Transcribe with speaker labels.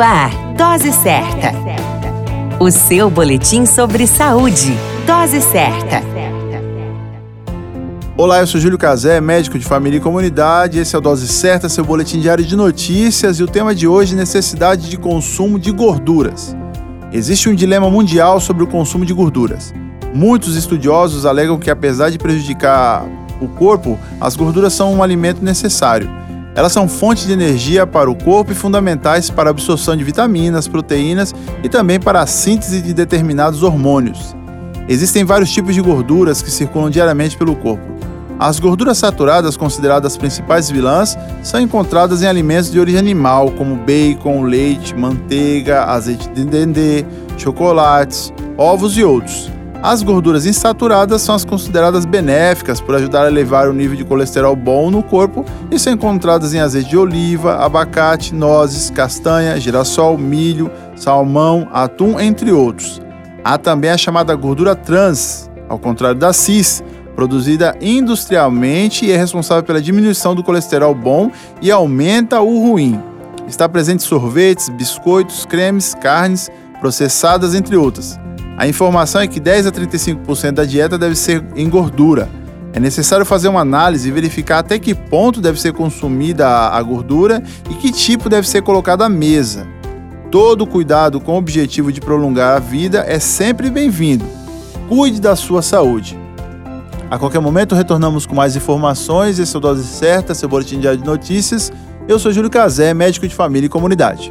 Speaker 1: Ar, Dose Certa. O seu boletim sobre saúde. Dose Certa.
Speaker 2: Olá, eu sou Júlio Cazé, médico de família e comunidade. Esse é o Dose Certa, seu boletim diário de notícias. E o tema de hoje é necessidade de consumo de gorduras. Existe um dilema mundial sobre o consumo de gorduras. Muitos estudiosos alegam que, apesar de prejudicar o corpo, as gorduras são um alimento necessário. Elas são fonte de energia para o corpo e fundamentais para a absorção de vitaminas, proteínas e também para a síntese de determinados hormônios. Existem vários tipos de gorduras que circulam diariamente pelo corpo. As gorduras saturadas, consideradas as principais vilãs, são encontradas em alimentos de origem animal, como bacon, leite, manteiga, azeite de dendê, chocolates, ovos e outros. As gorduras insaturadas são as consideradas benéficas por ajudar a elevar o nível de colesterol bom no corpo e são encontradas em azeite de oliva, abacate, nozes, castanha, girassol, milho, salmão, atum, entre outros. Há também a chamada gordura trans, ao contrário da cis, produzida industrialmente e é responsável pela diminuição do colesterol bom e aumenta o ruim. Está presente em sorvetes, biscoitos, cremes, carnes processadas, entre outras. A informação é que 10 a 35% da dieta deve ser em gordura. É necessário fazer uma análise e verificar até que ponto deve ser consumida a gordura e que tipo deve ser colocado à mesa. Todo cuidado com o objetivo de prolongar a vida é sempre bem-vindo. Cuide da sua saúde. A qualquer momento retornamos com mais informações. Esse é o Dose Certa, seu boletim diário de notícias. Eu sou Júlio Cazé, médico de família e comunidade.